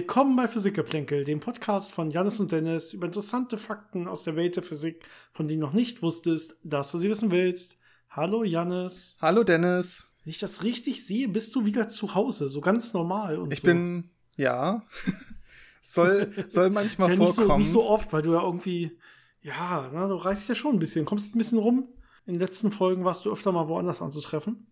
Willkommen bei Physikgeplänkel, dem Podcast von Janis und Dennis über interessante Fakten aus der Welt der Physik, von denen du noch nicht wusstest, dass du sie wissen willst. Hallo Janis. Hallo Dennis. Wenn ich das richtig sehe, bist du wieder zu Hause, so ganz normal und Ich so. bin, ja, soll, soll manchmal ja nicht so, vorkommen. nicht so oft, weil du ja irgendwie, ja, na, du reist ja schon ein bisschen, kommst ein bisschen rum. In den letzten Folgen warst du öfter mal woanders anzutreffen.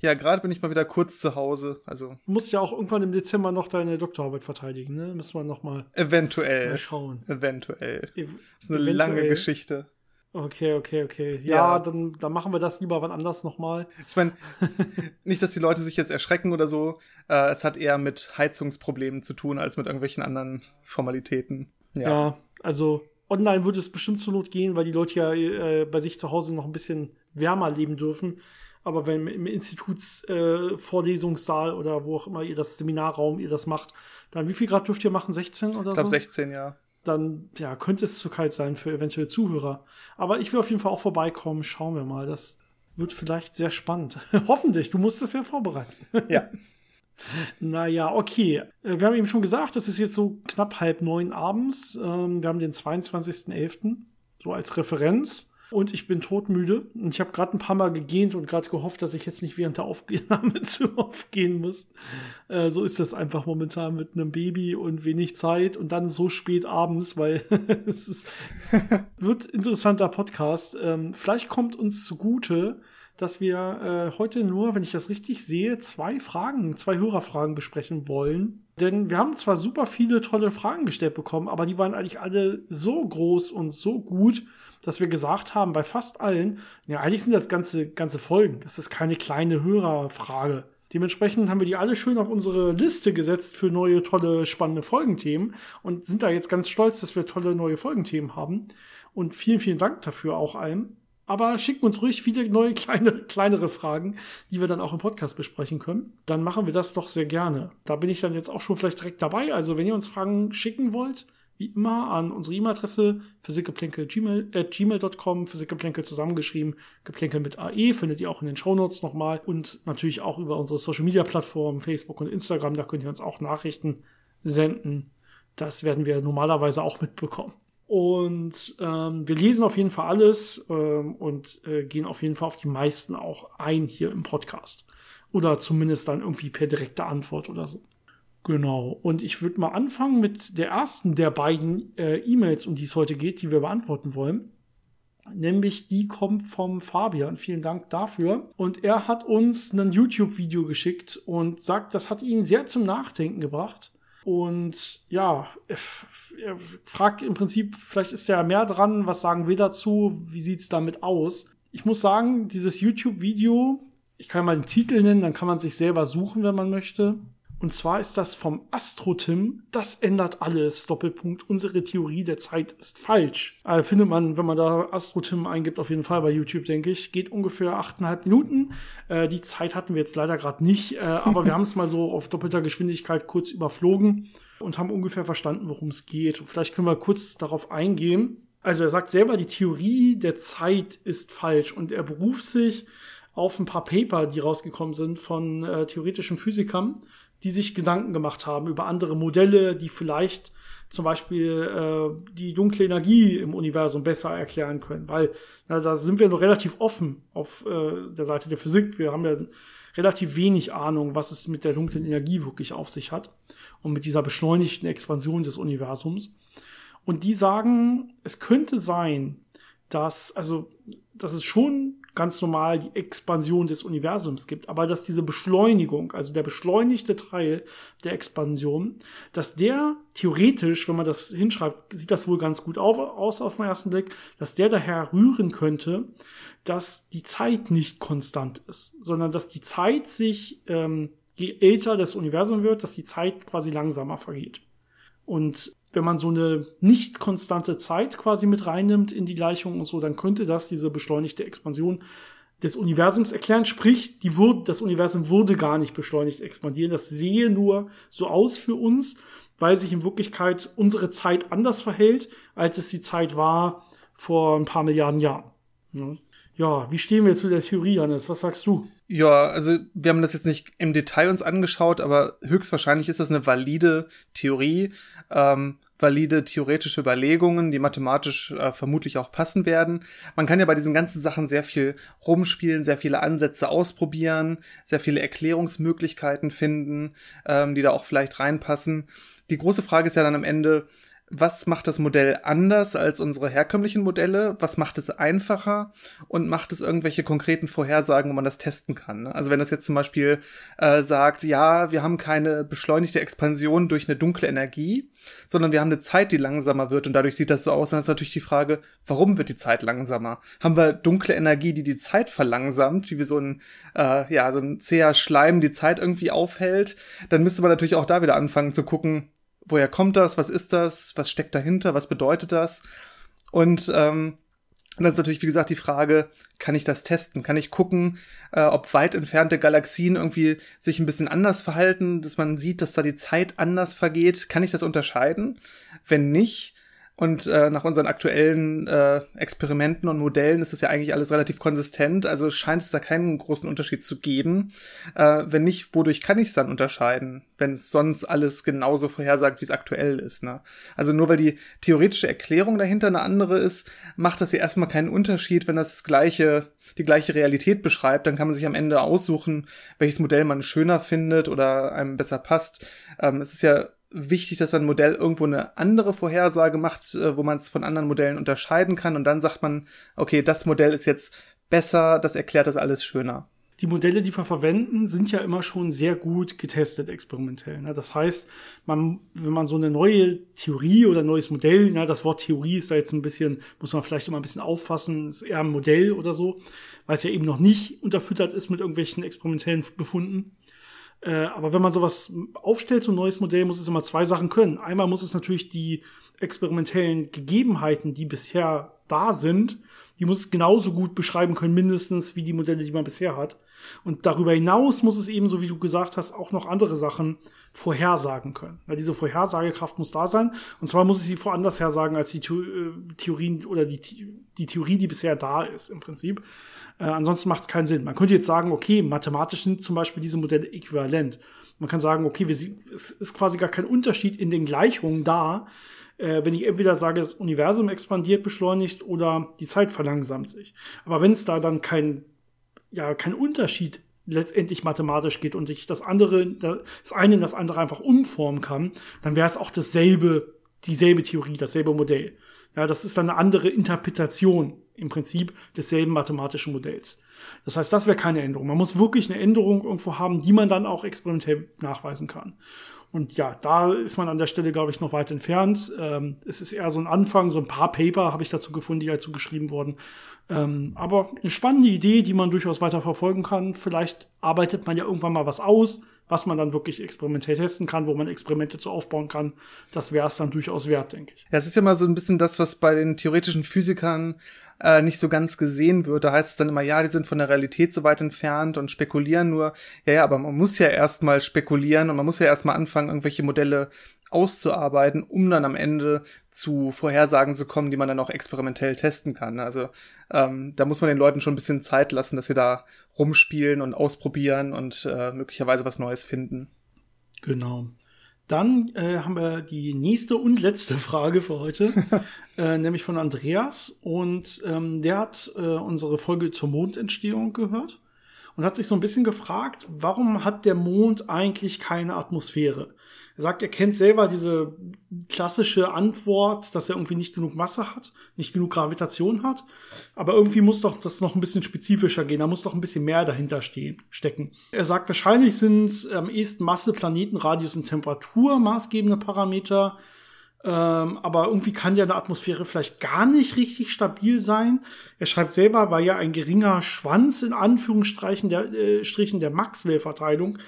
Ja, gerade bin ich mal wieder kurz zu Hause. Also Du musst ja auch irgendwann im Dezember noch deine Doktorarbeit verteidigen, ne? Müssen wir noch mal, eventuell. mal schauen. Eventuell. Ev Das ist eine eventuell. lange Geschichte. Okay, okay, okay. Ja, Ja. Dann, dann machen wir das lieber wann anders nochmal. Ich meine, nicht, dass die Leute sich jetzt erschrecken oder so. Äh, es hat eher mit Heizungsproblemen zu tun, als mit irgendwelchen anderen Formalitäten. Ja. Ja. also online würde es bestimmt zur Not gehen, weil die Leute ja äh, bei sich zu Hause noch ein bisschen wärmer leben dürfen. Aber wenn im Institutsvorlesungssaal äh, oder wo auch immer ihr das Seminarraum ihr das macht, dann wie viel Grad dürft ihr machen? 16 oder Ich glaube so? 16, ja. Dann ja, könnte es zu kalt sein für eventuelle Zuhörer. Aber ich will auf jeden Fall auch vorbeikommen. Schauen wir mal. Das wird vielleicht sehr spannend. Hoffentlich. Du musst es ja vorbereiten. Ja. Naja, okay. Äh, Wir haben eben schon gesagt, es ist jetzt so knapp halb neun abends. Ähm, Wir haben den 22.11. so als Referenz. Und ich bin todmüde. Und ich habe gerade ein paar Mal gegähnt und gerade gehofft, dass ich jetzt nicht während der Aufnahme zu aufgehen muss. Äh, so ist das einfach momentan mit einem Baby und wenig Zeit und dann so spät abends, weil es ist, wird interessanter Podcast. Ähm, vielleicht kommt uns zugute, dass wir äh, heute nur, wenn ich das richtig sehe, zwei Fragen, zwei Hörerfragen besprechen wollen. Denn wir haben zwar super viele tolle Fragen gestellt bekommen, aber die waren eigentlich alle so groß und so gut, dass wir gesagt haben, bei fast allen, ja, eigentlich sind das ganze, ganze Folgen. Das ist keine kleine Hörerfrage. Dementsprechend haben wir die alle schön auf unsere Liste gesetzt für neue, tolle, spannende Folgenthemen und sind da jetzt ganz stolz, dass wir tolle neue Folgenthemen haben. Und vielen, vielen Dank dafür auch allen. Aber schickt uns ruhig viele neue, kleine, kleinere Fragen, die wir dann auch im Podcast besprechen können. Dann machen wir das doch sehr gerne. Da bin ich dann jetzt auch schon vielleicht direkt dabei. Also, wenn ihr uns Fragen schicken wollt, wie immer an unsere E-Mail-Adresse physikgeplänkel.gmail.com, physikgeplänkel zusammengeschrieben, geplänkel mit AE, findet ihr auch in den Shownotes nochmal und natürlich auch über unsere Social-Media-Plattformen, Facebook und Instagram, da könnt ihr uns auch Nachrichten senden. Das werden wir normalerweise auch mitbekommen. Und ähm, wir lesen auf jeden Fall alles ähm, und äh, gehen auf jeden Fall auf die meisten auch ein hier im Podcast. Oder zumindest dann irgendwie per direkte Antwort oder so. Genau. Und ich würde mal anfangen mit der ersten der beiden äh, E-Mails, um die es heute geht, die wir beantworten wollen. Nämlich die kommt vom Fabian. Vielen Dank dafür. Und er hat uns ein YouTube-Video geschickt und sagt, das hat ihn sehr zum Nachdenken gebracht. Und ja, er fragt im Prinzip, vielleicht ist ja mehr dran, was sagen wir dazu, wie sieht's damit aus? Ich muss sagen, dieses YouTube-Video, ich kann mal den Titel nennen, dann kann man sich selber suchen, wenn man möchte. Und zwar ist das vom Astro-Tim. Das ändert alles. Doppelpunkt. Unsere Theorie der Zeit ist falsch. Äh, findet man, wenn man da Astro-Tim eingibt, auf jeden Fall bei YouTube, denke ich. Geht ungefähr 8,5 Minuten. Äh, die Zeit hatten wir jetzt leider gerade nicht. Äh, aber wir haben es mal so auf doppelter Geschwindigkeit kurz überflogen und haben ungefähr verstanden, worum es geht. Und vielleicht können wir kurz darauf eingehen. Also er sagt selber, die Theorie der Zeit ist falsch. Und er beruft sich auf ein paar Paper, die rausgekommen sind von äh, theoretischen Physikern die sich Gedanken gemacht haben über andere Modelle, die vielleicht zum Beispiel äh, die dunkle Energie im Universum besser erklären können, weil na, da sind wir noch relativ offen auf äh, der Seite der Physik. Wir haben ja relativ wenig Ahnung, was es mit der dunklen Energie wirklich auf sich hat und mit dieser beschleunigten Expansion des Universums. Und die sagen, es könnte sein, dass, also, dass es schon ganz normal die Expansion des Universums gibt, aber dass diese Beschleunigung, also der beschleunigte Teil der Expansion, dass der theoretisch, wenn man das hinschreibt, sieht das wohl ganz gut auf, aus auf den ersten Blick, dass der daher rühren könnte, dass die Zeit nicht konstant ist, sondern dass die Zeit sich, ähm, je älter das Universum wird, dass die Zeit quasi langsamer vergeht. Und wenn man so eine nicht konstante Zeit quasi mit reinnimmt in die Gleichung und so, dann könnte das diese beschleunigte Expansion des Universums erklären. Sprich, die wurde, das Universum würde gar nicht beschleunigt expandieren. Das sehe nur so aus für uns, weil sich in Wirklichkeit unsere Zeit anders verhält, als es die Zeit war vor ein paar Milliarden Jahren. Ja. Ja, wie stehen wir jetzt zu der Theorie, Hannes? Was sagst du? Ja, also wir haben das jetzt nicht im Detail uns angeschaut, aber höchstwahrscheinlich ist das eine valide Theorie, ähm, valide theoretische Überlegungen, die mathematisch äh, vermutlich auch passen werden. Man kann ja bei diesen ganzen Sachen sehr viel rumspielen, sehr viele Ansätze ausprobieren, sehr viele Erklärungsmöglichkeiten finden, ähm, die da auch vielleicht reinpassen. Die große Frage ist ja dann am Ende, was macht das Modell anders als unsere herkömmlichen Modelle? Was macht es einfacher? Und macht es irgendwelche konkreten Vorhersagen, wo man das testen kann? Ne? Also wenn das jetzt zum Beispiel äh, sagt, ja, wir haben keine beschleunigte Expansion durch eine dunkle Energie, sondern wir haben eine Zeit, die langsamer wird und dadurch sieht das so aus, dann ist natürlich die Frage, warum wird die Zeit langsamer? Haben wir dunkle Energie, die die Zeit verlangsamt, die wie so ein, äh, ja, so ein zäher Schleim die Zeit irgendwie aufhält? Dann müsste man natürlich auch da wieder anfangen zu gucken, woher kommt das, was ist das, was steckt dahinter, was bedeutet das? Und ähm, dann ist natürlich, wie gesagt, die Frage, kann ich das testen? Kann ich gucken, äh, ob weit entfernte Galaxien irgendwie sich ein bisschen anders verhalten, dass man sieht, dass da die Zeit anders vergeht? Kann ich das unterscheiden? Wenn nicht, und äh, nach unseren aktuellen äh, Experimenten und Modellen ist es ja eigentlich alles relativ konsistent, also scheint es da keinen großen Unterschied zu geben. Äh, wenn nicht, wodurch kann ich es dann unterscheiden, wenn es sonst alles genauso vorhersagt, wie es aktuell ist? Ne? Also nur weil die theoretische Erklärung dahinter eine andere ist, macht das ja erstmal keinen Unterschied, wenn das, das gleiche, die gleiche Realität beschreibt, dann kann man sich am Ende aussuchen, welches Modell man schöner findet oder einem besser passt. Ähm, es ist ja wichtig, dass ein Modell irgendwo eine andere Vorhersage macht, äh, wo man es von anderen Modellen unterscheiden kann. Und dann sagt man, okay, das Modell ist jetzt besser, das erklärt das alles schöner. Die Modelle, die wir verwenden, sind ja immer schon sehr gut getestet experimentell. Ne? Das heißt, man, wenn man so eine neue Theorie oder neues Modell, ne, das Wort Theorie ist da jetzt ein bisschen, muss man vielleicht immer ein bisschen auffassen, ist eher ein Modell oder so, weil es ja eben noch nicht unterfüttert ist mit irgendwelchen experimentellen Befunden. Äh, aber wenn man sowas aufstellt, so ein neues Modell, muss es immer zwei Sachen können. Einmal muss es natürlich die experimentellen Gegebenheiten, die bisher da sind, die muss es genauso gut beschreiben können, mindestens wie die Modelle, die man bisher hat. Und darüber hinaus muss es eben, so wie du gesagt hast, auch noch andere Sachen vorhersagen können. Ja, diese Vorhersagekraft muss da sein. Und zwar muss es sie woanders hersagen als die äh, Theorien oder die, die Theorie, die bisher da ist, im Prinzip. Äh, ansonsten macht es keinen Sinn. Man könnte jetzt sagen, okay, mathematisch sind zum Beispiel diese Modelle äquivalent. Man kann sagen, okay, wir, es ist quasi gar kein Unterschied in den Gleichungen da, äh, wenn ich entweder sage, das Universum expandiert, beschleunigt oder die Zeit verlangsamt sich. Aber wenn es da dann kein, ja, kein Unterschied letztendlich mathematisch geht und ich das andere, das eine in das andere einfach umformen kann, dann wäre es auch dasselbe, dieselbe Theorie, dasselbe Modell. Ja, das ist dann eine andere Interpretation im Prinzip desselben mathematischen Modells. Das heißt, das wäre keine Änderung. Man muss wirklich eine Änderung irgendwo haben, die man dann auch experimentell nachweisen kann. Und ja, da ist man an der Stelle, glaube ich, noch weit entfernt. Ähm, es ist eher so ein Anfang, so ein paar Paper habe ich dazu gefunden, die dazu geschrieben wurden. Ähm, aber eine spannende Idee, die man durchaus weiter verfolgen kann. Vielleicht arbeitet man ja irgendwann mal was aus, was man dann wirklich experimentell testen kann, wo man Experimente zu aufbauen kann. Das wäre es dann durchaus wert, denke ich. Ja, es ist ja mal so ein bisschen das, was bei den theoretischen Physikern äh, nicht so ganz gesehen wird. Da heißt es dann immer, ja, die sind von der Realität so weit entfernt und spekulieren nur. Ja, ja, aber man muss ja erstmal spekulieren und man muss ja erstmal anfangen, irgendwelche Modelle auszuarbeiten, um dann am Ende zu Vorhersagen zu kommen, die man dann auch experimentell testen kann. Also ähm, da muss man den Leuten schon ein bisschen Zeit lassen, dass sie da rumspielen und ausprobieren und äh, möglicherweise was Neues finden. Genau. Dann äh, haben wir die nächste und letzte Frage für heute, äh, nämlich von Andreas. Und ähm, der hat äh, unsere Folge zur Mondentstehung gehört und hat sich so ein bisschen gefragt, warum hat der Mond eigentlich keine Atmosphäre? Er sagt, er kennt selber diese klassische Antwort, dass er irgendwie nicht genug Masse hat, nicht genug Gravitation hat. Aber irgendwie muss doch das noch ein bisschen spezifischer gehen. Da muss doch ein bisschen mehr dahinter stehen, stecken. Er sagt, wahrscheinlich sind am ehesten Masse, Planeten, Radius und Temperatur maßgebende Parameter. Ähm, aber irgendwie kann ja eine Atmosphäre vielleicht gar nicht richtig stabil sein. Er schreibt selber, weil ja ein geringer Schwanz in Anführungsstrichen der, äh, Strichen der Maxwell-Verteilung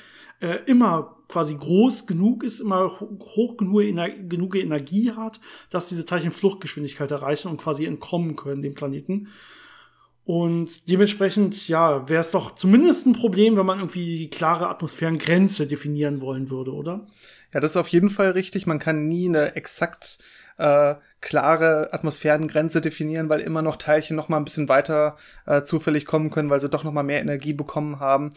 äh, immer quasi groß genug ist, immer hoch genug, ener genug Energie hat, dass diese Teilchen Fluchtgeschwindigkeit erreichen und quasi entkommen können dem Planeten. Und dementsprechend, ja, wäre es doch zumindest ein Problem, wenn man irgendwie die klare Atmosphärengrenze definieren wollen würde, oder? Ja, das ist auf jeden Fall richtig. Man kann nie eine exakt äh, klare Atmosphärengrenze definieren, weil immer noch Teilchen noch mal ein bisschen weiter äh, zufällig kommen können, weil sie doch noch mal mehr Energie bekommen haben.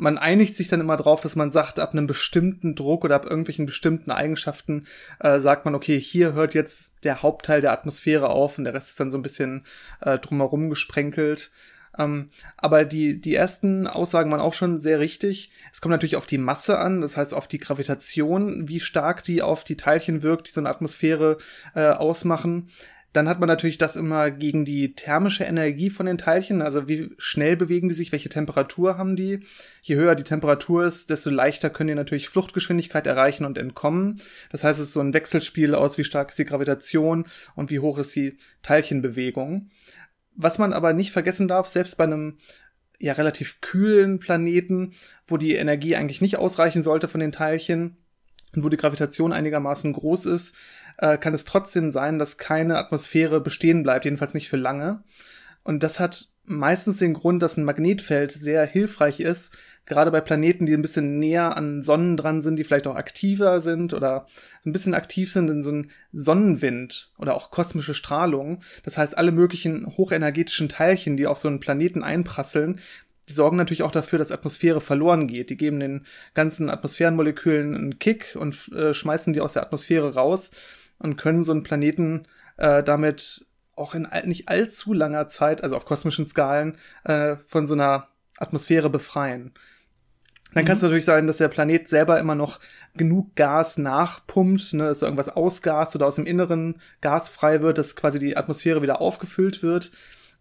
Man einigt sich dann immer drauf, dass man sagt, ab einem bestimmten Druck oder ab irgendwelchen bestimmten Eigenschaften äh, sagt man, okay, hier hört jetzt der Hauptteil der Atmosphäre auf und der Rest ist dann so ein bisschen äh, drumherum gesprenkelt. Ähm, aber die, die ersten Aussagen waren auch schon sehr richtig. Es kommt natürlich auf die Masse an, das heißt auf die Gravitation, wie stark die auf die Teilchen wirkt, die so eine Atmosphäre äh, ausmachen. Dann hat man natürlich das immer gegen die thermische Energie von den Teilchen, also wie schnell bewegen die sich, welche Temperatur haben die. Je höher die Temperatur ist, desto leichter können die natürlich Fluchtgeschwindigkeit erreichen und entkommen. Das heißt, es ist so ein Wechselspiel aus, wie stark ist die Gravitation und wie hoch ist die Teilchenbewegung. Was man aber nicht vergessen darf, selbst bei einem ja relativ kühlen Planeten, wo die Energie eigentlich nicht ausreichen sollte von den Teilchen und wo die Gravitation einigermaßen groß ist, äh, kann es trotzdem sein, dass keine Atmosphäre bestehen bleibt, jedenfalls nicht für lange. Und das hat meistens den Grund, dass ein Magnetfeld sehr hilfreich ist, gerade bei Planeten, die ein bisschen näher an Sonnen dran sind, die vielleicht auch aktiver sind oder ein bisschen aktiv sind in so einem Sonnenwind oder auch kosmische Strahlung. Das heißt, alle möglichen hochenergetischen Teilchen, die auf so einen Planeten einprasseln, die sorgen natürlich auch dafür, dass Atmosphäre verloren geht. Die geben den ganzen Atmosphärenmolekülen einen Kick und äh, schmeißen die aus der Atmosphäre raus und können so einen Planeten äh, damit auch in nicht allzu langer Zeit, also auf kosmischen Skalen, äh, von so einer Atmosphäre befreien. Dann mhm. kann es natürlich sein, dass der Planet selber immer noch genug Gas nachpumpt, ne, dass irgendwas ausgast oder aus dem Inneren Gas frei wird, dass quasi die Atmosphäre wieder aufgefüllt wird.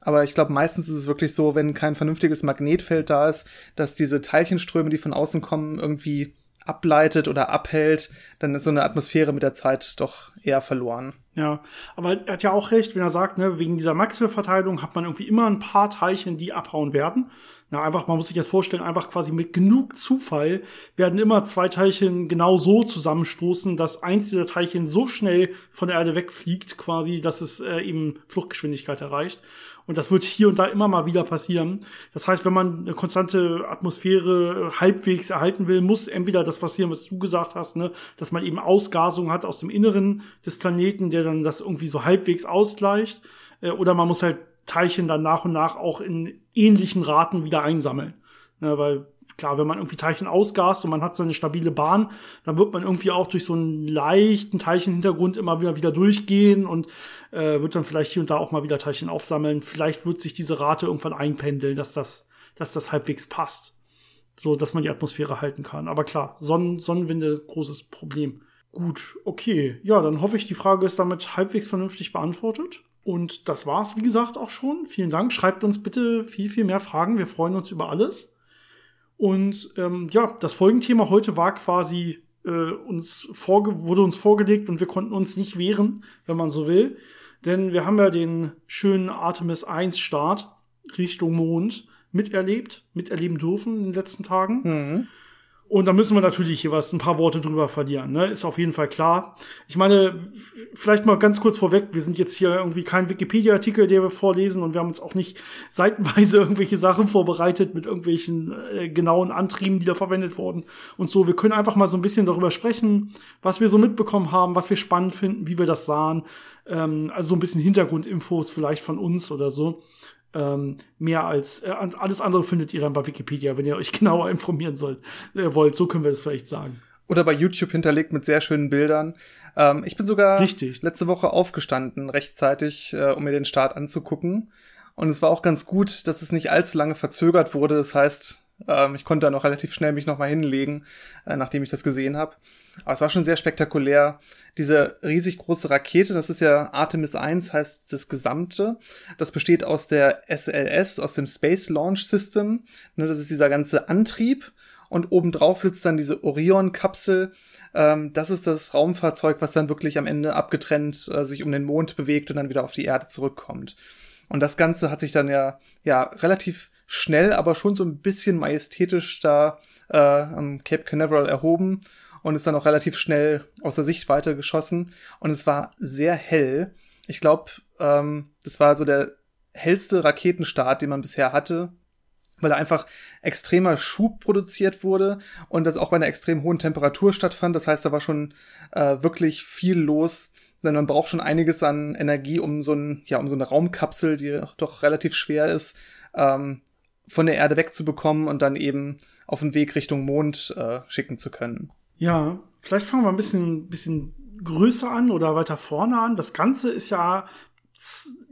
Aber ich glaube, meistens ist es wirklich so, wenn kein vernünftiges Magnetfeld da ist, dass diese Teilchenströme, die von außen kommen, irgendwie ableitet oder abhält, dann ist so eine Atmosphäre mit der Zeit doch eher verloren. Ja, aber er hat ja auch recht, wenn er sagt, ne, wegen dieser Maxwell-Verteilung hat man irgendwie immer ein paar Teilchen, die abhauen werden. Na, einfach, man muss sich das vorstellen, einfach quasi mit genug Zufall werden immer zwei Teilchen genau so zusammenstoßen, dass eins dieser Teilchen so schnell von der Erde wegfliegt, quasi, dass es äh, eben Fluchtgeschwindigkeit erreicht. Und das wird hier und da immer mal wieder passieren. Das heißt, wenn man eine konstante Atmosphäre halbwegs erhalten will, muss entweder das passieren, was du gesagt hast, ne, dass man eben Ausgasung hat aus dem Inneren des Planeten, der dann das irgendwie so halbwegs ausgleicht. Äh, oder man muss halt Teilchen dann nach und nach auch in ähnlichen Raten wieder einsammeln. Ne, weil klar, wenn man irgendwie Teilchen ausgast und man hat so eine stabile Bahn, dann wird man irgendwie auch durch so einen leichten Teilchenhintergrund immer wieder wieder durchgehen und äh, wird dann vielleicht hier und da auch mal wieder Teilchen aufsammeln. Vielleicht wird sich diese Rate irgendwann einpendeln, dass das, dass das halbwegs passt. So, dass man die Atmosphäre halten kann. Aber klar, Sonnen Sonnenwinde, großes Problem. Gut, okay. Ja, dann hoffe ich, die Frage ist damit halbwegs vernünftig beantwortet. Und das war's, wie gesagt, auch schon. Vielen Dank. Schreibt uns bitte viel, viel mehr Fragen. Wir freuen uns über alles. Und ähm, ja, das Folgenthema heute war quasi äh, uns vorge wurde uns vorgelegt und wir konnten uns nicht wehren, wenn man so will. Denn wir haben ja den schönen Artemis 1 Start Richtung Mond miterlebt, miterleben dürfen in den letzten Tagen. Mhm. Und da müssen wir natürlich hier was, ein paar Worte drüber verlieren, ne? Ist auf jeden Fall klar. Ich meine, vielleicht mal ganz kurz vorweg, wir sind jetzt hier irgendwie kein Wikipedia-Artikel, der wir vorlesen und wir haben uns auch nicht seitenweise irgendwelche Sachen vorbereitet mit irgendwelchen äh, genauen Antrieben, die da verwendet wurden und so. Wir können einfach mal so ein bisschen darüber sprechen, was wir so mitbekommen haben, was wir spannend finden, wie wir das sahen. Ähm, also so ein bisschen Hintergrundinfos vielleicht von uns oder so. Ähm, mehr als äh, alles andere findet ihr dann bei Wikipedia, wenn ihr euch genauer informieren sollt, äh, wollt. So können wir das vielleicht sagen. Oder bei YouTube hinterlegt mit sehr schönen Bildern. Ähm, ich bin sogar Richtig. letzte Woche aufgestanden, rechtzeitig, äh, um mir den Start anzugucken. Und es war auch ganz gut, dass es nicht allzu lange verzögert wurde. Das heißt, ähm, ich konnte dann auch relativ schnell mich nochmal hinlegen, äh, nachdem ich das gesehen habe. Aber es war schon sehr spektakulär. Diese riesig große Rakete, das ist ja Artemis 1, heißt das Gesamte. Das besteht aus der SLS, aus dem Space Launch System. Ne, das ist dieser ganze Antrieb. Und obendrauf sitzt dann diese Orion-Kapsel. Ähm, das ist das Raumfahrzeug, was dann wirklich am Ende abgetrennt äh, sich um den Mond bewegt und dann wieder auf die Erde zurückkommt. Und das Ganze hat sich dann ja, ja relativ schnell, aber schon so ein bisschen majestätisch da äh, am Cape Canaveral erhoben und ist dann auch relativ schnell aus der Sichtweite geschossen. Und es war sehr hell. Ich glaube, ähm, das war so der hellste Raketenstart, den man bisher hatte, weil einfach extremer Schub produziert wurde und das auch bei einer extrem hohen Temperatur stattfand. Das heißt, da war schon äh, wirklich viel los denn man braucht schon einiges an Energie, um so, ein, ja, um so eine Raumkapsel, die doch relativ schwer ist, ähm, von der Erde wegzubekommen und dann eben auf den Weg Richtung Mond äh, schicken zu können. Ja, vielleicht fangen wir ein bisschen, bisschen größer an oder weiter vorne an. Das Ganze ist ja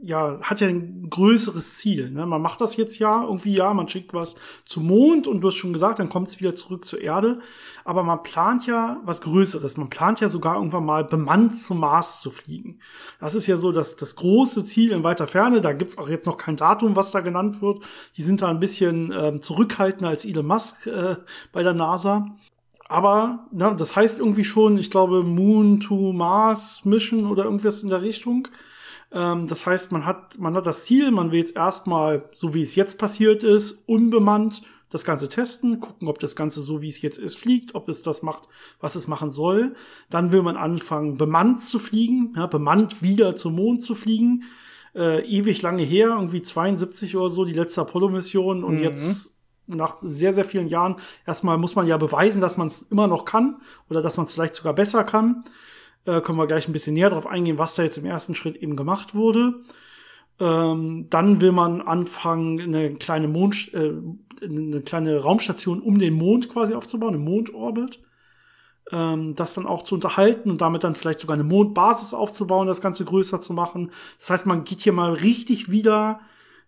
ja, hat ja ein größeres Ziel. Ne? Man macht das jetzt ja irgendwie, ja, man schickt was zum Mond und du hast schon gesagt, dann kommt es wieder zurück zur Erde. Aber man plant ja was Größeres. Man plant ja sogar irgendwann mal bemannt zum Mars zu fliegen. Das ist ja so das, das große Ziel in weiter Ferne. Da gibt's auch jetzt noch kein Datum, was da genannt wird. Die sind da ein bisschen ähm, zurückhaltender als Elon Musk äh, bei der NASA. Aber na, das heißt irgendwie schon, ich glaube, Moon to Mars Mission oder irgendwas in der Richtung. Ähm, das heißt, man hat, man hat das Ziel, man will jetzt erstmal, so wie es jetzt passiert ist, unbemannt das Ganze testen, gucken, ob das Ganze so wie es jetzt ist fliegt, ob es das macht, was es machen soll. Dann will man anfangen, bemannt zu fliegen, ja, bemannt wieder zum Mond zu fliegen. Äh, ewig lange her, irgendwie 72 oder so, die letzte Apollo-Mission und mhm. jetzt nach sehr, sehr vielen Jahren, erstmal muss man ja beweisen, dass man es immer noch kann oder dass man es vielleicht sogar besser kann. Äh, können wir gleich ein bisschen näher darauf eingehen, was da jetzt im ersten Schritt eben gemacht wurde. Ähm, dann will man anfangen, eine kleine Mond, äh, eine kleine Raumstation um den Mond quasi aufzubauen, einen Mondorbit. Ähm, das dann auch zu unterhalten und damit dann vielleicht sogar eine Mondbasis aufzubauen, das Ganze größer zu machen. Das heißt, man geht hier mal richtig wieder,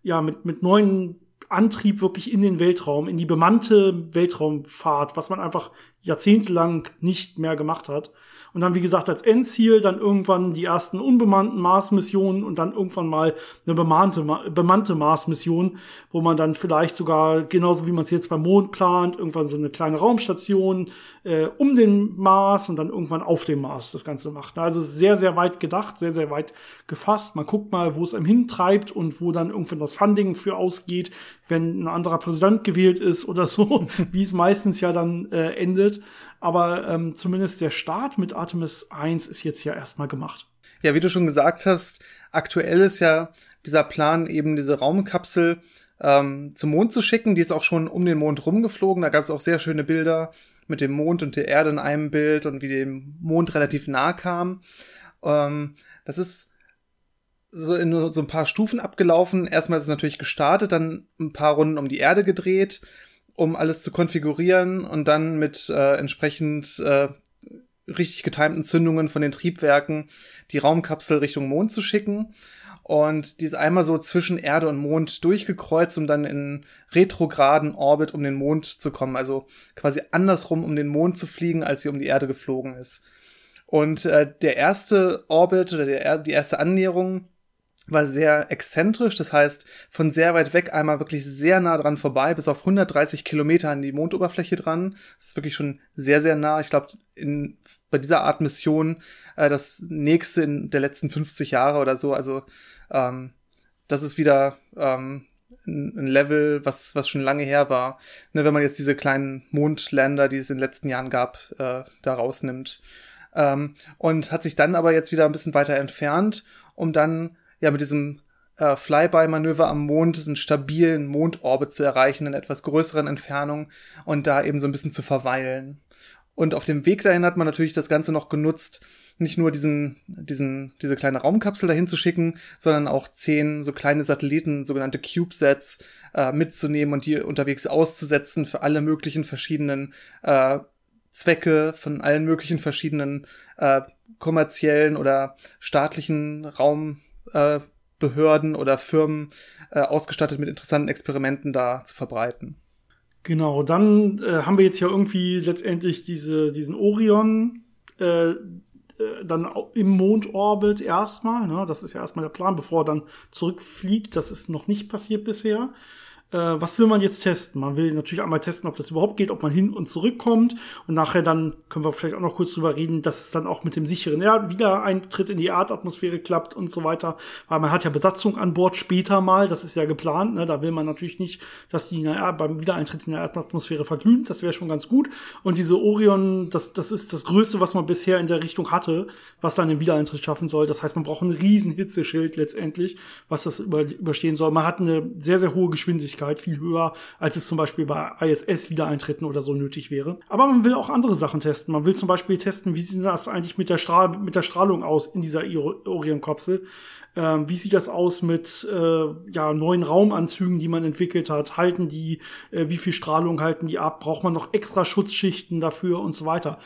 ja, mit, mit neuen Antrieb wirklich in den Weltraum, in die bemannte Weltraumfahrt, was man einfach jahrzehntelang nicht mehr gemacht hat. Und dann, wie gesagt, als Endziel dann irgendwann die ersten unbemannten Mars-Missionen und dann irgendwann mal eine bemannte, bemannte Mars-Mission, wo man dann vielleicht sogar, genauso wie man es jetzt beim Mond plant, irgendwann so eine kleine Raumstation äh, um den Mars und dann irgendwann auf dem Mars das Ganze macht. Also sehr, sehr weit gedacht, sehr, sehr weit gefasst. Man guckt mal, wo es einem hintreibt und wo dann irgendwann das Funding für ausgeht, wenn ein anderer Präsident gewählt ist oder so, wie es meistens ja dann äh, endet. Aber ähm, zumindest der Start mit Artemis 1 ist jetzt ja erstmal gemacht. Ja, wie du schon gesagt hast, aktuell ist ja dieser Plan, eben diese Raumkapsel ähm, zum Mond zu schicken. Die ist auch schon um den Mond rumgeflogen. Da gab es auch sehr schöne Bilder mit dem Mond und der Erde in einem Bild und wie dem Mond relativ nah kam. Ähm, das ist so in so ein paar Stufen abgelaufen. Erstmal ist es natürlich gestartet, dann ein paar Runden um die Erde gedreht um alles zu konfigurieren und dann mit äh, entsprechend äh, richtig getimten Zündungen von den Triebwerken die Raumkapsel Richtung Mond zu schicken. Und die ist einmal so zwischen Erde und Mond durchgekreuzt, um dann in retrograden Orbit um den Mond zu kommen. Also quasi andersrum um den Mond zu fliegen, als sie um die Erde geflogen ist. Und äh, der erste Orbit oder der, die erste Annäherung war sehr exzentrisch, das heißt von sehr weit weg einmal wirklich sehr nah dran vorbei, bis auf 130 Kilometer an die Mondoberfläche dran. Das ist wirklich schon sehr, sehr nah. Ich glaube, in bei dieser Art Mission äh, das nächste in der letzten 50 Jahre oder so. Also ähm, das ist wieder ähm, ein Level, was, was schon lange her war. Ne, wenn man jetzt diese kleinen Mondländer, die es in den letzten Jahren gab, äh, da rausnimmt. Ähm, und hat sich dann aber jetzt wieder ein bisschen weiter entfernt, um dann ja mit diesem äh, Flyby-Manöver am Mond einen stabilen Mondorbit zu erreichen in etwas größeren Entfernung und da eben so ein bisschen zu verweilen. Und auf dem Weg dahin hat man natürlich das Ganze noch genutzt, nicht nur diesen, diesen, diese kleine Raumkapsel dahin zu schicken, sondern auch zehn so kleine Satelliten, sogenannte CubeSats, äh, mitzunehmen und die unterwegs auszusetzen für alle möglichen verschiedenen äh, Zwecke von allen möglichen verschiedenen äh, kommerziellen oder staatlichen Raum äh, Behörden oder Firmen äh, ausgestattet mit interessanten Experimenten da zu verbreiten. Genau, dann äh, haben wir jetzt ja irgendwie letztendlich diese, diesen Orion äh, äh dann im Mondorbit erstmal. Ne? Das ist ja erstmal der Plan, bevor er dann zurückfliegt. Das ist noch nicht passiert bisher. Äh, was will man jetzt testen? Man will natürlich einmal testen, ob das überhaupt geht, ob man hin und zurückkommt. Und nachher dann können wir vielleicht auch noch kurz drüber reden, dass es dann auch mit dem sicheren ja, Wiedereintritt in die Erdatmosphäre klappt und so weiter. Weil man hat ja Besatzung an Bord später mal, das ist ja geplant. Ne? Da will man natürlich nicht, dass die na, beim Wiedereintritt in der Erdatmosphäre verglühen. Das wäre schon ganz gut. Und diese Orion, das, das ist das Größte, was man bisher in der Richtung hatte, was dann den Wiedereintritt schaffen soll. Das heißt, man braucht ein riesen Hitzeschild letztendlich, was das über, überstehen soll. Man hat eine sehr, sehr hohe Geschwindigkeit Genauigkeit, viel höher, als es zum Beispiel bei ISS-Wiedereintritten oder so nötig wäre. Aber man will auch andere Sachen testen. Man will zum Beispiel testen, wie sieht das eigentlich mit der, Strahl mit der Strahlung aus in dieser Orion-Kapsel. Ähm, wie sieht das aus mit äh, ja, neuen Raumanzügen, die man entwickelt hat? Halten die, äh, wie viel Strahlung halten die ab? Braucht man noch extra Schutzschichten dafür und so weiter?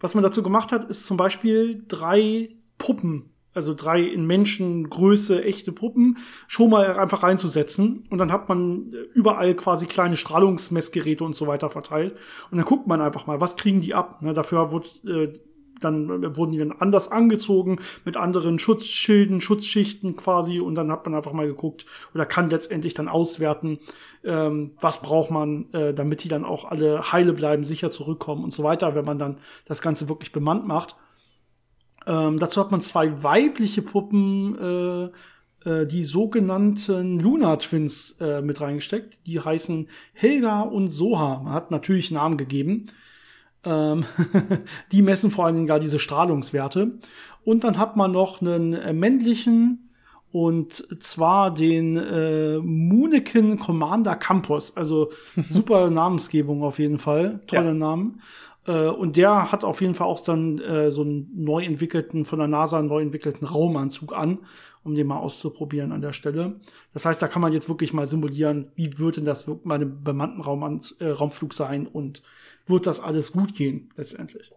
Was man dazu gemacht hat, ist zum Beispiel drei Puppen also drei in Menschengröße echte Puppen, schon mal einfach reinzusetzen. Und dann hat man überall quasi kleine Strahlungsmessgeräte und so weiter verteilt. Und dann guckt man einfach mal, was kriegen die ab. Ne, dafür wird, äh, dann wurden die dann anders angezogen mit anderen Schutzschilden, Schutzschichten quasi. Und dann hat man einfach mal geguckt oder kann letztendlich dann auswerten, ähm, was braucht man, äh, damit die dann auch alle heile bleiben, sicher zurückkommen und so weiter, wenn man dann das Ganze wirklich bemannt macht. Ähm, dazu hat man zwei weibliche Puppen, äh, äh, die sogenannten Luna Twins äh, mit reingesteckt. Die heißen Helga und Soha. Man hat natürlich Namen gegeben. Ähm, die messen vor Dingen gar diese Strahlungswerte. Und dann hat man noch einen äh, männlichen und zwar den äh, Muniken Commander Campus. Also super Namensgebung auf jeden Fall. Tolle ja. Namen. Äh, und der hat auf jeden Fall auch dann äh, so einen neu entwickelten, von der NASA neu entwickelten Raumanzug an, um den mal auszuprobieren an der Stelle. Das heißt, da kann man jetzt wirklich mal simulieren, wie wird denn das bei einem bemannten Raumanz äh, Raumflug sein und wird das alles gut gehen letztendlich.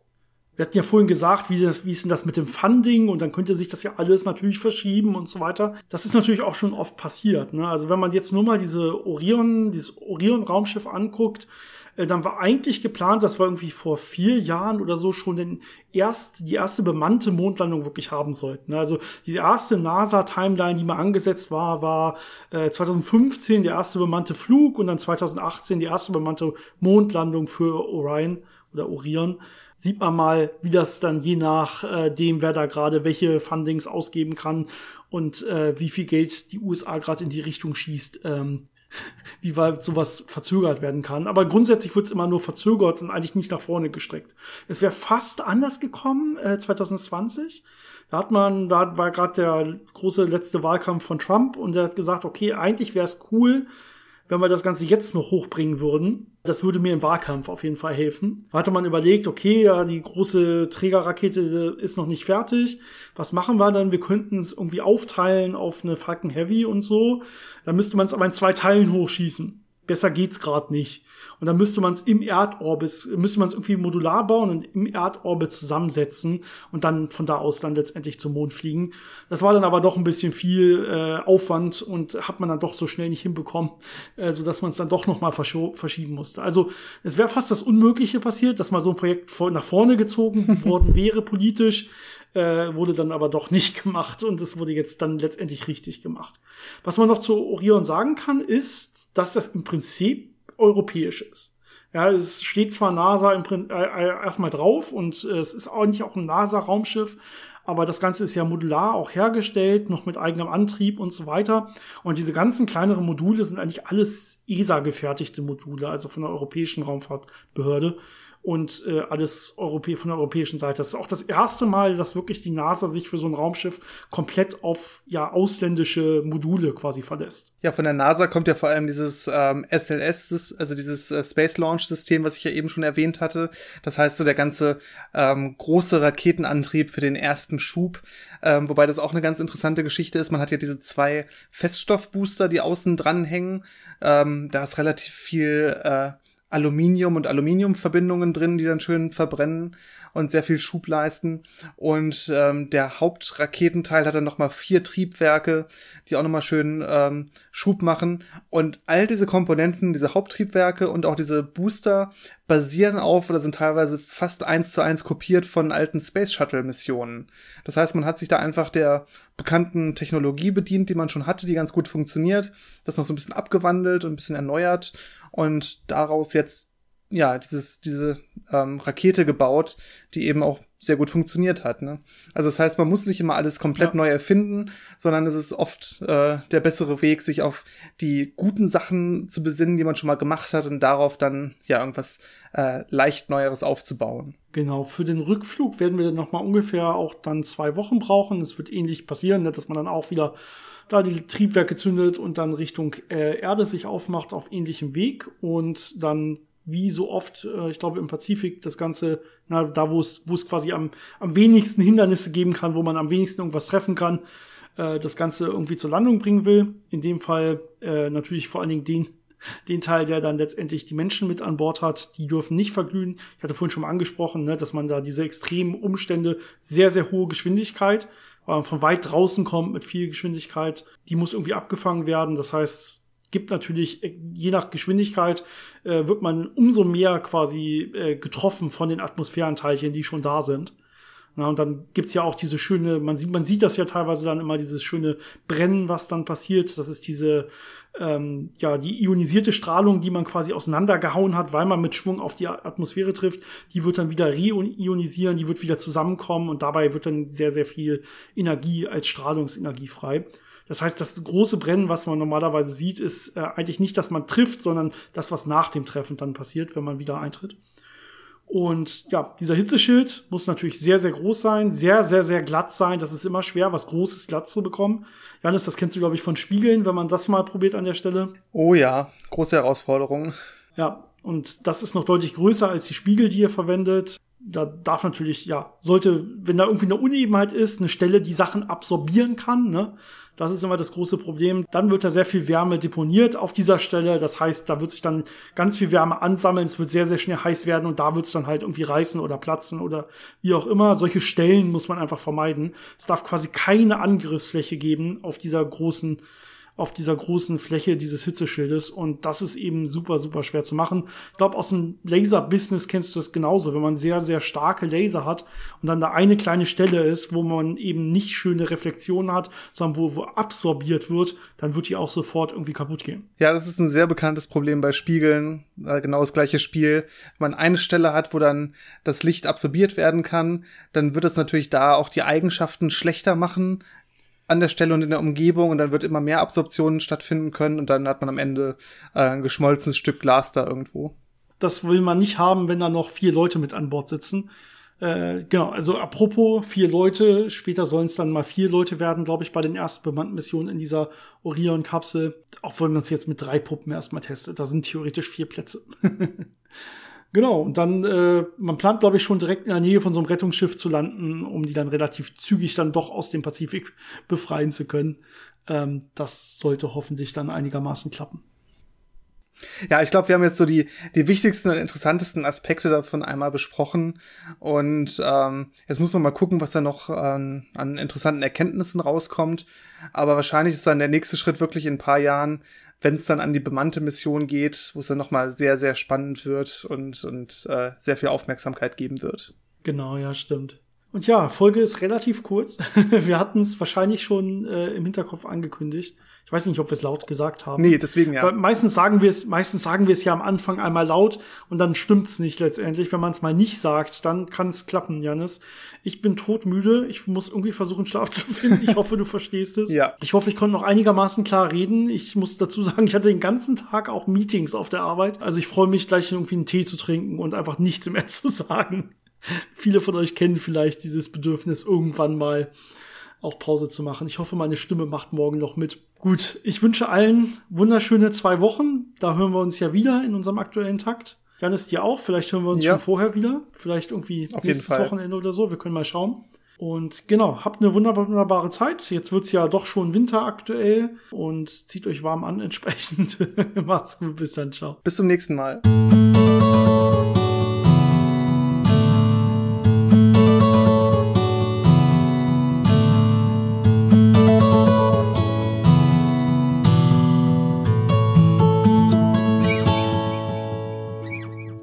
Wir hatten ja vorhin gesagt, wie, das, wie ist denn das mit dem Funding und dann könnte sich das ja alles natürlich verschieben und so weiter. Das ist natürlich auch schon oft passiert. Ne? Also wenn man jetzt nur mal diese Orion, dieses Orion-Raumschiff anguckt, äh, dann war eigentlich geplant, dass wir irgendwie vor vier Jahren oder so schon den erst, die erste bemannte Mondlandung wirklich haben sollten. Also die erste NASA-Timeline, die mal angesetzt war, war äh, 2015 der erste bemannte Flug und dann 2018 die erste bemannte Mondlandung für Orion oder Orion sieht man mal, wie das dann je nach äh, dem, wer da gerade welche Fundings ausgeben kann und äh, wie viel Geld die USA gerade in die Richtung schießt, ähm, wie weit sowas verzögert werden kann. Aber grundsätzlich wird es immer nur verzögert und eigentlich nicht nach vorne gestreckt. Es wäre fast anders gekommen äh, 2020. Da hat man, da war gerade der große letzte Wahlkampf von Trump und der hat gesagt, okay, eigentlich wäre es cool, wenn wir das Ganze jetzt noch hochbringen würden. Das würde mir im Wahlkampf auf jeden Fall helfen. Hatte man überlegt, okay, ja, die große Trägerrakete ist noch nicht fertig. Was machen wir dann? Wir könnten es irgendwie aufteilen auf eine Falcon Heavy und so. Da müsste man es aber in zwei Teilen hochschießen. Besser geht's gerade nicht. Und dann müsste man es im Erdorbit, müsste man es irgendwie modular bauen und im Erdorbit zusammensetzen und dann von da aus dann letztendlich zum Mond fliegen. Das war dann aber doch ein bisschen viel äh, Aufwand und hat man dann doch so schnell nicht hinbekommen, äh, so dass man es dann doch noch mal verschieben musste. Also es wäre fast das Unmögliche passiert, dass mal so ein Projekt vor nach vorne gezogen worden wäre politisch. Äh, wurde dann aber doch nicht gemacht und es wurde jetzt dann letztendlich richtig gemacht. Was man noch zu Orion sagen kann, ist, dass das im Prinzip europäisch ist. Ja, es steht zwar NASA im Prin äh, äh, erstmal drauf und äh, es ist auch nicht auch ein NASA-Raumschiff, aber das Ganze ist ja modular auch hergestellt, noch mit eigenem Antrieb und so weiter. Und diese ganzen kleineren Module sind eigentlich alles ESA-gefertigte Module, also von der Europäischen Raumfahrtbehörde und äh, alles Europä von der europäischen Seite. Das ist auch das erste Mal, dass wirklich die NASA sich für so ein Raumschiff komplett auf ja ausländische Module quasi verlässt. Ja, von der NASA kommt ja vor allem dieses ähm, SLS, also dieses äh, Space Launch System, was ich ja eben schon erwähnt hatte. Das heißt so der ganze ähm, große Raketenantrieb für den ersten Schub. Ähm, wobei das auch eine ganz interessante Geschichte ist. Man hat ja diese zwei Feststoffbooster, die außen dranhängen. Ähm, da ist relativ viel äh, Aluminium und Aluminiumverbindungen drin, die dann schön verbrennen und sehr viel Schub leisten. Und ähm, der Hauptraketenteil hat dann nochmal vier Triebwerke, die auch nochmal schön ähm, Schub machen. Und all diese Komponenten, diese Haupttriebwerke und auch diese Booster basieren auf oder sind teilweise fast eins zu eins kopiert von alten Space Shuttle Missionen. Das heißt, man hat sich da einfach der bekannten Technologie bedient, die man schon hatte, die ganz gut funktioniert, das noch so ein bisschen abgewandelt und ein bisschen erneuert und daraus jetzt ja dieses diese ähm, Rakete gebaut, die eben auch sehr gut funktioniert hat. Ne? Also das heißt, man muss nicht immer alles komplett ja. neu erfinden, sondern es ist oft äh, der bessere Weg, sich auf die guten Sachen zu besinnen, die man schon mal gemacht hat und darauf dann ja irgendwas äh, leicht Neueres aufzubauen. Genau, für den Rückflug werden wir noch mal ungefähr auch dann zwei Wochen brauchen. Es wird ähnlich passieren, ne, dass man dann auch wieder da die Triebwerke zündet und dann Richtung äh, Erde sich aufmacht auf ähnlichem Weg und dann wie so oft, äh, ich glaube im Pazifik, das Ganze, na, da wo es, wo es quasi am, am wenigsten Hindernisse geben kann, wo man am wenigsten irgendwas treffen kann, äh, das Ganze irgendwie zur Landung bringen will. In dem Fall äh, natürlich vor allen Dingen den, den Teil, der dann letztendlich die Menschen mit an Bord hat, die dürfen nicht verglühen. Ich hatte vorhin schon mal angesprochen, ne, dass man da diese extremen Umstände, sehr, sehr hohe Geschwindigkeit, weil man von weit draußen kommt mit viel Geschwindigkeit, die muss irgendwie abgefangen werden. Das heißt, gibt natürlich, äh, je nach Geschwindigkeit, äh, wird man umso mehr quasi äh, getroffen von den Atmosphärenteilchen, die schon da sind. Na, und dann gibt's ja auch diese schöne, man sieht, man sieht das ja teilweise dann immer, dieses schöne Brennen, was dann passiert. Das ist diese, ähm, ja, die ionisierte Strahlung, die man quasi auseinandergehauen hat, weil man mit Schwung auf die Atmosphäre trifft. Die wird dann wieder reionisieren, die wird wieder zusammenkommen und dabei wird dann sehr, sehr viel Energie als Strahlungsenergie frei. Das heißt, das große Brennen, was man normalerweise sieht, ist äh, eigentlich nicht, dass man trifft, sondern das, was nach dem Treffen dann passiert, wenn man wieder eintritt. Und ja, dieser Hitzeschild muss natürlich sehr, sehr groß sein, sehr, sehr, sehr glatt sein. Das ist immer schwer, was Großes glatt zu bekommen. Janis, das kennst du, glaube ich, von Spiegeln, wenn man das mal probiert an der Stelle. Oh ja, große Herausforderung. Ja, und das ist noch deutlich größer als die Spiegel, die ihr verwendet. Da darf natürlich, ja, sollte, wenn da irgendwie eine Unebenheit ist, eine Stelle, die Sachen absorbieren kann, ne? Das ist immer das große Problem. Dann wird da sehr viel Wärme deponiert auf dieser Stelle. Das heißt, da wird sich dann ganz viel Wärme ansammeln. Es wird sehr, sehr schnell heiß werden und da wird es dann halt irgendwie reißen oder platzen oder wie auch immer. Solche Stellen muss man einfach vermeiden. Es darf quasi keine Angriffsfläche geben auf dieser großen auf dieser großen Fläche dieses Hitzeschildes und das ist eben super, super schwer zu machen. Ich glaube, aus dem Laser-Business kennst du das genauso, wenn man sehr, sehr starke Laser hat und dann da eine kleine Stelle ist, wo man eben nicht schöne Reflexionen hat, sondern wo, wo absorbiert wird, dann wird die auch sofort irgendwie kaputt gehen. Ja, das ist ein sehr bekanntes Problem bei Spiegeln. Genau das gleiche Spiel. Wenn man eine Stelle hat, wo dann das Licht absorbiert werden kann, dann wird es natürlich da auch die Eigenschaften schlechter machen an der Stelle und in der Umgebung und dann wird immer mehr Absorptionen stattfinden können und dann hat man am Ende äh, ein geschmolzenes Stück Glas da irgendwo. Das will man nicht haben, wenn da noch vier Leute mit an Bord sitzen. Äh, genau, also apropos vier Leute, später sollen es dann mal vier Leute werden, glaube ich, bei den ersten bemannten Missionen in dieser Orion-Kapsel. Auch wenn man es jetzt mit drei Puppen erstmal testet. Da sind theoretisch vier Plätze. Genau, und dann, äh, man plant, glaube ich, schon direkt in der Nähe von so einem Rettungsschiff zu landen, um die dann relativ zügig dann doch aus dem Pazifik befreien zu können. Ähm, das sollte hoffentlich dann einigermaßen klappen. Ja, ich glaube, wir haben jetzt so die, die wichtigsten und interessantesten Aspekte davon einmal besprochen. Und ähm, jetzt muss man mal gucken, was da noch an, an interessanten Erkenntnissen rauskommt. Aber wahrscheinlich ist dann der nächste Schritt wirklich in ein paar Jahren wenn es dann an die bemannte Mission geht, wo es dann nochmal sehr, sehr spannend wird und, und äh, sehr viel Aufmerksamkeit geben wird. Genau, ja, stimmt. Und ja, Folge ist relativ kurz. wir hatten es wahrscheinlich schon äh, im Hinterkopf angekündigt. Ich weiß nicht, ob wir es laut gesagt haben. Nee, deswegen ja. Weil meistens sagen wir es, meistens sagen wir es ja am Anfang einmal laut und dann stimmt's nicht letztendlich. Wenn man es mal nicht sagt, dann kann es klappen, Janis. Ich bin todmüde. Ich muss irgendwie versuchen, Schlaf zu finden. Ich hoffe, du verstehst es. Ja. Ich hoffe, ich konnte noch einigermaßen klar reden. Ich muss dazu sagen, ich hatte den ganzen Tag auch Meetings auf der Arbeit. Also ich freue mich gleich irgendwie einen Tee zu trinken und einfach nichts mehr zu sagen. Viele von euch kennen vielleicht dieses Bedürfnis, irgendwann mal auch Pause zu machen. Ich hoffe, meine Stimme macht morgen noch mit. Gut, ich wünsche allen wunderschöne zwei Wochen. Da hören wir uns ja wieder in unserem aktuellen Takt. Janis, dir auch. Vielleicht hören wir uns ja. schon vorher wieder. Vielleicht irgendwie Auf nächstes Wochenende oder so. Wir können mal schauen. Und genau, habt eine wunderbare Zeit. Jetzt wird's ja doch schon Winter aktuell und zieht euch warm an entsprechend. Macht's gut, bis dann, ciao. Bis zum nächsten Mal.